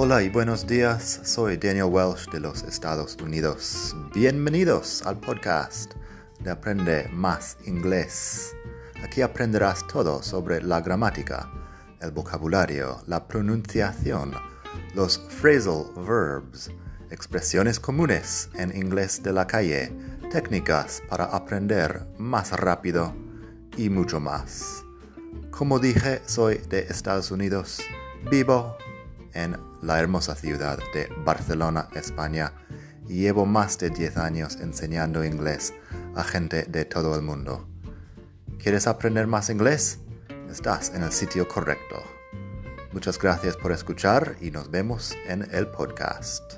Hola y buenos días, soy Daniel Welsh de los Estados Unidos. Bienvenidos al podcast de Aprende Más Inglés. Aquí aprenderás todo sobre la gramática, el vocabulario, la pronunciación, los phrasal verbs, expresiones comunes en inglés de la calle, técnicas para aprender más rápido y mucho más. Como dije, soy de Estados Unidos, vivo en la hermosa ciudad de Barcelona, España, y llevo más de 10 años enseñando inglés a gente de todo el mundo. ¿Quieres aprender más inglés? Estás en el sitio correcto. Muchas gracias por escuchar y nos vemos en el podcast.